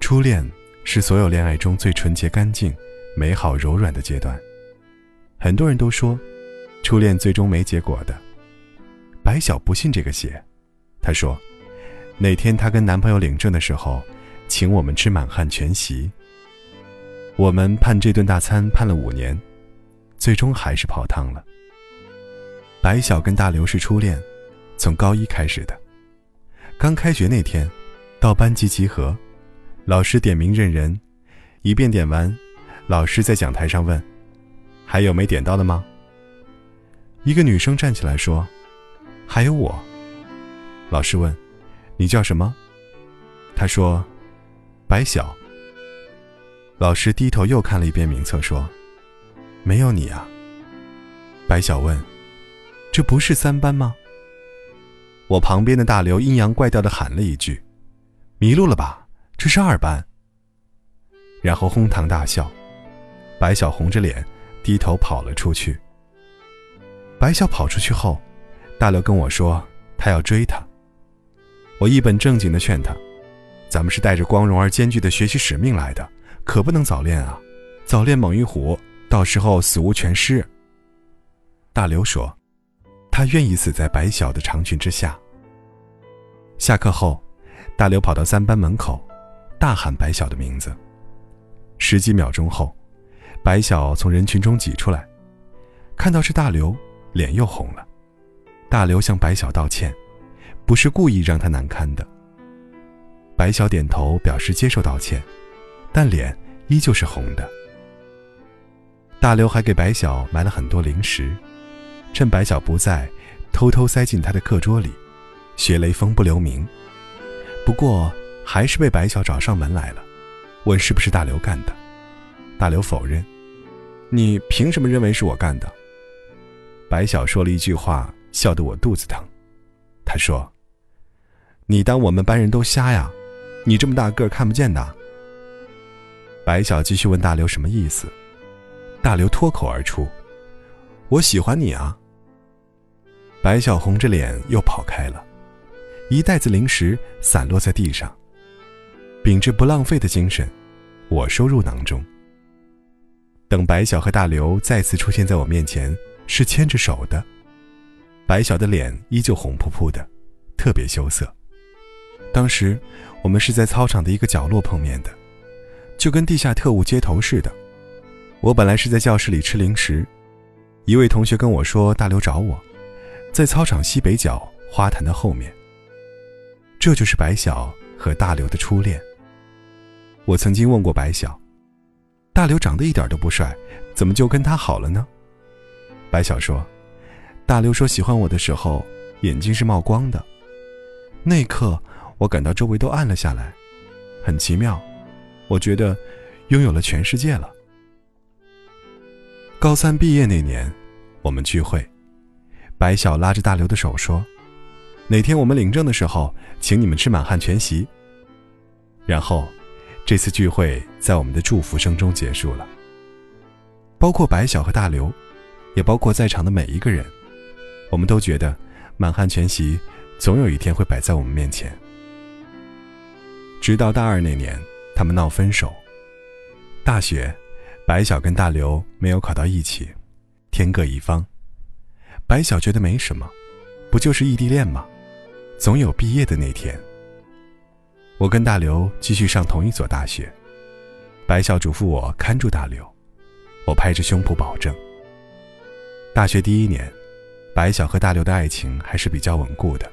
初恋是所有恋爱中最纯洁、干净、美好、柔软的阶段。很多人都说，初恋最终没结果的。白晓不信这个邪，她说，那天她跟男朋友领证的时候，请我们吃满汉全席。我们盼这顿大餐盼了五年，最终还是泡汤了。白晓跟大刘是初恋，从高一开始的。刚开学那天，到班级集合，老师点名认人，一遍点完，老师在讲台上问：“还有没点到的吗？”一个女生站起来说：“还有我。”老师问：“你叫什么？”她说：“白晓。”老师低头又看了一遍名册，说：“没有你啊。”白晓问：“这不是三班吗？”我旁边的大刘阴阳怪调的喊了一句：“迷路了吧？这是二班。”然后哄堂大笑。白晓红着脸低头跑了出去。白晓跑出去后，大刘跟我说他要追她。我一本正经的劝他：“咱们是带着光荣而艰巨的学习使命来的。”可不能早恋啊！早恋猛于虎，到时候死无全尸。大刘说：“他愿意死在白晓的长裙之下。”下课后，大刘跑到三班门口，大喊白晓的名字。十几秒钟后，白晓从人群中挤出来，看到是大刘，脸又红了。大刘向白晓道歉，不是故意让他难堪的。白晓点头表示接受道歉。但脸依旧是红的。大刘还给白晓买了很多零食，趁白晓不在，偷偷塞进他的课桌里，学雷锋不留名。不过还是被白晓找上门来了，问是不是大刘干的。大刘否认：“你凭什么认为是我干的？”白晓说了一句话，笑得我肚子疼。他说：“你当我们班人都瞎呀？你这么大个看不见的。”白晓继续问大刘什么意思，大刘脱口而出：“我喜欢你啊。”白晓红着脸又跑开了，一袋子零食散落在地上。秉着不浪费的精神，我收入囊中。等白晓和大刘再次出现在我面前，是牵着手的。白晓的脸依旧红扑扑的，特别羞涩。当时我们是在操场的一个角落碰面的。就跟地下特务接头似的。我本来是在教室里吃零食，一位同学跟我说大刘找我，在操场西北角花坛的后面。这就是白晓和大刘的初恋。我曾经问过白晓，大刘长得一点都不帅，怎么就跟他好了呢？白晓说，大刘说喜欢我的时候眼睛是冒光的，那一刻我感到周围都暗了下来，很奇妙。我觉得，拥有了全世界了。高三毕业那年，我们聚会，白晓拉着大刘的手说：“哪天我们领证的时候，请你们吃满汉全席。”然后，这次聚会在我们的祝福声中结束了。包括白晓和大刘，也包括在场的每一个人，我们都觉得满汉全席总有一天会摆在我们面前。直到大二那年。他们闹分手。大学，白晓跟大刘没有考到一起，天各一方。白晓觉得没什么，不就是异地恋吗？总有毕业的那天。我跟大刘继续上同一所大学，白晓嘱咐我看住大刘，我拍着胸脯保证。大学第一年，白晓和大刘的爱情还是比较稳固的，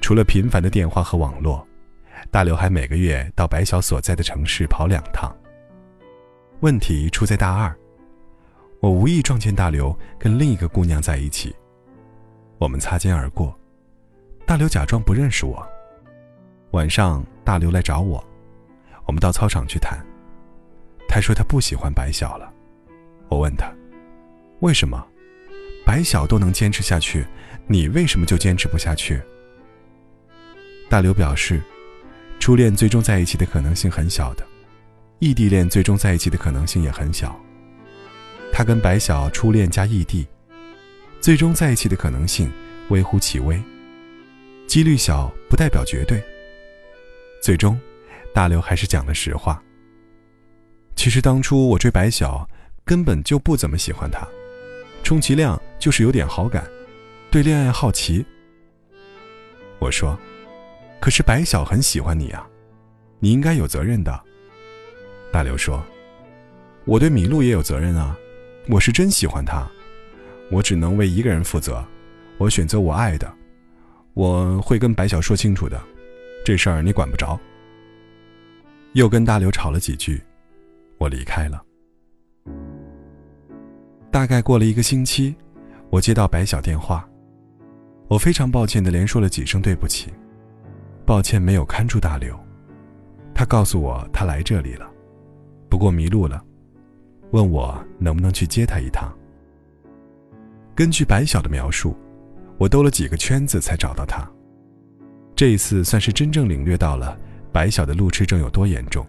除了频繁的电话和网络。大刘还每个月到白晓所在的城市跑两趟。问题出在大二，我无意撞见大刘跟另一个姑娘在一起。我们擦肩而过，大刘假装不认识我。晚上，大刘来找我，我们到操场去谈。他说他不喜欢白晓了。我问他，为什么？白晓都能坚持下去，你为什么就坚持不下去？大刘表示。初恋最终在一起的可能性很小的，异地恋最终在一起的可能性也很小。他跟白晓初恋加异地，最终在一起的可能性微乎其微，几率小不代表绝对。最终，大刘还是讲了实话。其实当初我追白晓，根本就不怎么喜欢她，充其量就是有点好感，对恋爱好奇。我说：“可是白晓很喜欢你啊，你应该有责任的。”大刘说：“我对米露也有责任啊，我是真喜欢她，我只能为一个人负责，我选择我爱的，我会跟白晓说清楚的，这事儿你管不着。”又跟大刘吵了几句，我离开了。大概过了一个星期，我接到白晓电话。我非常抱歉的连说了几声对不起，抱歉没有看住大刘。他告诉我他来这里了，不过迷路了，问我能不能去接他一趟。根据白晓的描述，我兜了几个圈子才找到他。这一次算是真正领略到了白晓的路痴症有多严重，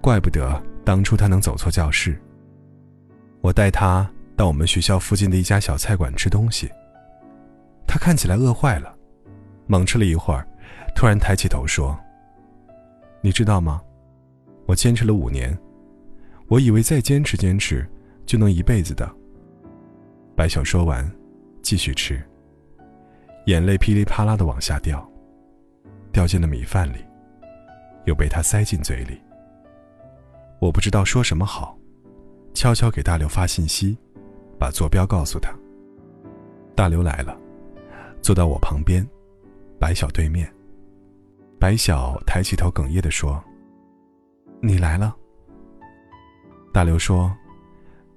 怪不得当初他能走错教室。我带他到我们学校附近的一家小菜馆吃东西。他看起来饿坏了，猛吃了一会儿，突然抬起头说：“你知道吗？我坚持了五年，我以为再坚持坚持就能一辈子的。”白晓说完，继续吃，眼泪噼里啪啦的往下掉，掉进了米饭里，又被他塞进嘴里。我不知道说什么好，悄悄给大刘发信息，把坐标告诉他。大刘来了。坐到我旁边，白晓对面。白晓抬起头，哽咽的说：“你来了。”大刘说：“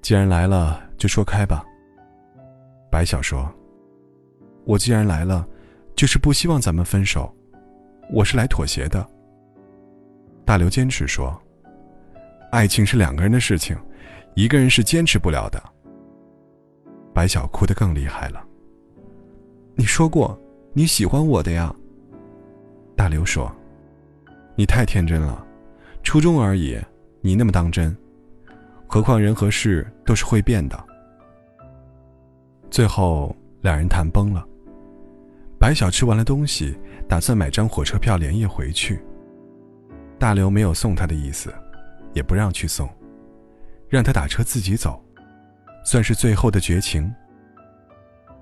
既然来了，就说开吧。”白晓说：“我既然来了，就是不希望咱们分手，我是来妥协的。”大刘坚持说：“爱情是两个人的事情，一个人是坚持不了的。”白晓哭得更厉害了。你说过你喜欢我的呀。大刘说：“你太天真了，初中而已，你那么当真？何况人和事都是会变的。”最后两人谈崩了。白晓吃完了东西，打算买张火车票连夜回去。大刘没有送他的意思，也不让去送，让他打车自己走，算是最后的绝情。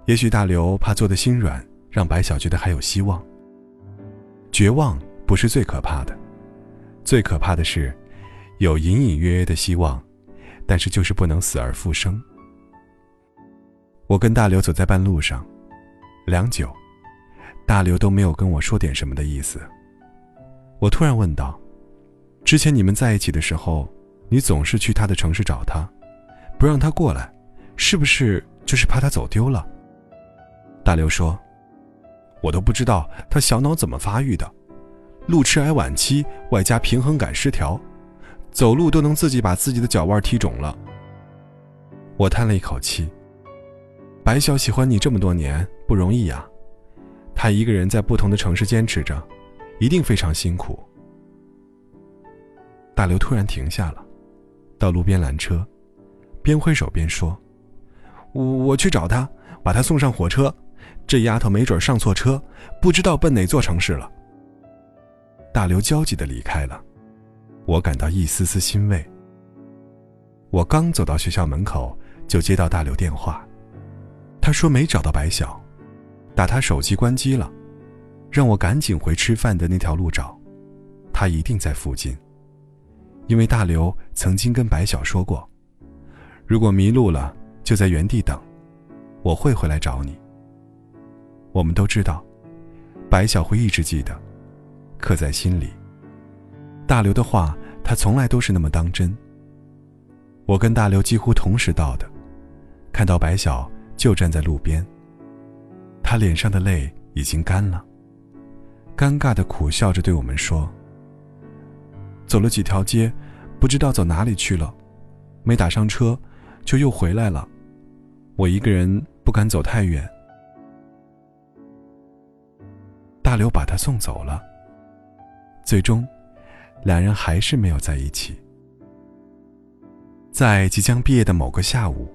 也许大刘怕做的心软，让白晓觉得还有希望。绝望不是最可怕的，最可怕的是有隐隐约约的希望，但是就是不能死而复生。我跟大刘走在半路上，良久，大刘都没有跟我说点什么的意思。我突然问道：“之前你们在一起的时候，你总是去他的城市找他，不让他过来，是不是就是怕他走丢了？”大刘说：“我都不知道他小脑怎么发育的，路痴癌晚期，外加平衡感失调，走路都能自己把自己的脚腕踢肿了。”我叹了一口气：“白晓喜欢你这么多年不容易呀，他一个人在不同的城市坚持着，一定非常辛苦。”大刘突然停下了，到路边拦车，边挥手边说：“我我去找他，把他送上火车。”这丫头没准上错车，不知道奔哪座城市了。大刘焦急的离开了，我感到一丝丝欣慰。我刚走到学校门口，就接到大刘电话，他说没找到白晓，打他手机关机了，让我赶紧回吃饭的那条路找，他一定在附近。因为大刘曾经跟白晓说过，如果迷路了，就在原地等，我会回来找你。我们都知道，白晓会一直记得，刻在心里。大刘的话，他从来都是那么当真。我跟大刘几乎同时到的，看到白晓就站在路边。他脸上的泪已经干了，尴尬的苦笑着对我们说：“走了几条街，不知道走哪里去了，没打上车，就又回来了。我一个人不敢走太远。”大刘把他送走了。最终，两人还是没有在一起。在即将毕业的某个下午，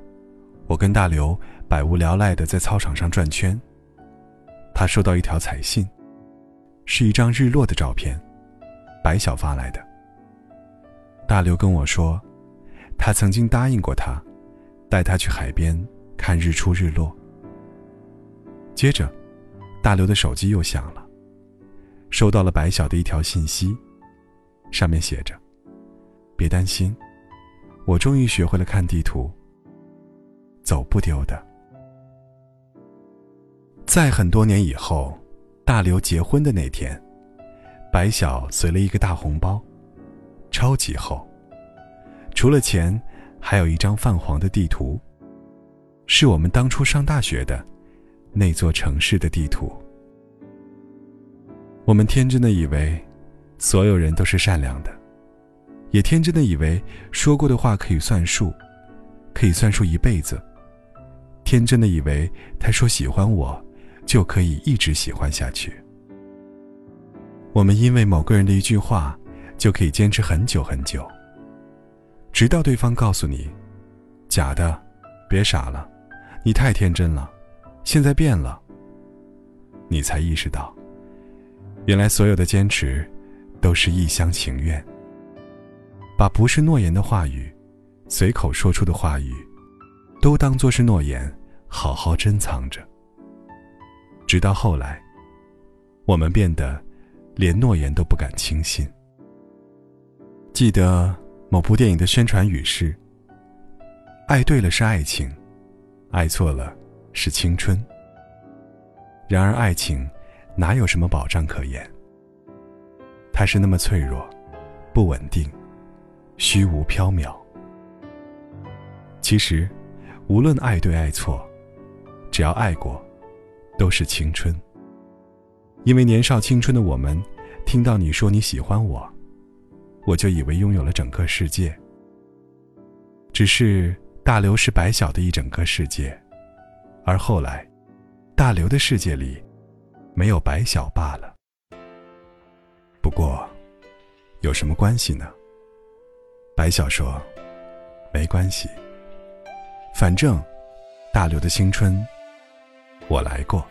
我跟大刘百无聊赖的在操场上转圈。他收到一条彩信，是一张日落的照片，白晓发来的。大刘跟我说，他曾经答应过他，带他去海边看日出日落。接着，大刘的手机又响了，收到了白晓的一条信息，上面写着：“别担心，我终于学会了看地图，走不丢的。”在很多年以后，大刘结婚的那天，白晓随了一个大红包，超级厚，除了钱，还有一张泛黄的地图，是我们当初上大学的那座城市的地图。我们天真的以为，所有人都是善良的，也天真的以为说过的话可以算数，可以算数一辈子。天真的以为他说喜欢我。就可以一直喜欢下去。我们因为某个人的一句话，就可以坚持很久很久，直到对方告诉你：“假的，别傻了，你太天真了，现在变了。”你才意识到，原来所有的坚持都是一厢情愿。把不是诺言的话语，随口说出的话语，都当作是诺言，好好珍藏着。直到后来，我们变得连诺言都不敢轻信。记得某部电影的宣传语是：“爱对了是爱情，爱错了是青春。”然而，爱情哪有什么保障可言？它是那么脆弱、不稳定、虚无缥缈。其实，无论爱对爱错，只要爱过。都是青春。因为年少青春的我们，听到你说你喜欢我，我就以为拥有了整个世界。只是大刘是白小的一整个世界，而后来，大刘的世界里，没有白小罢了。不过，有什么关系呢？白小说：“没关系，反正，大刘的青春。”我来过。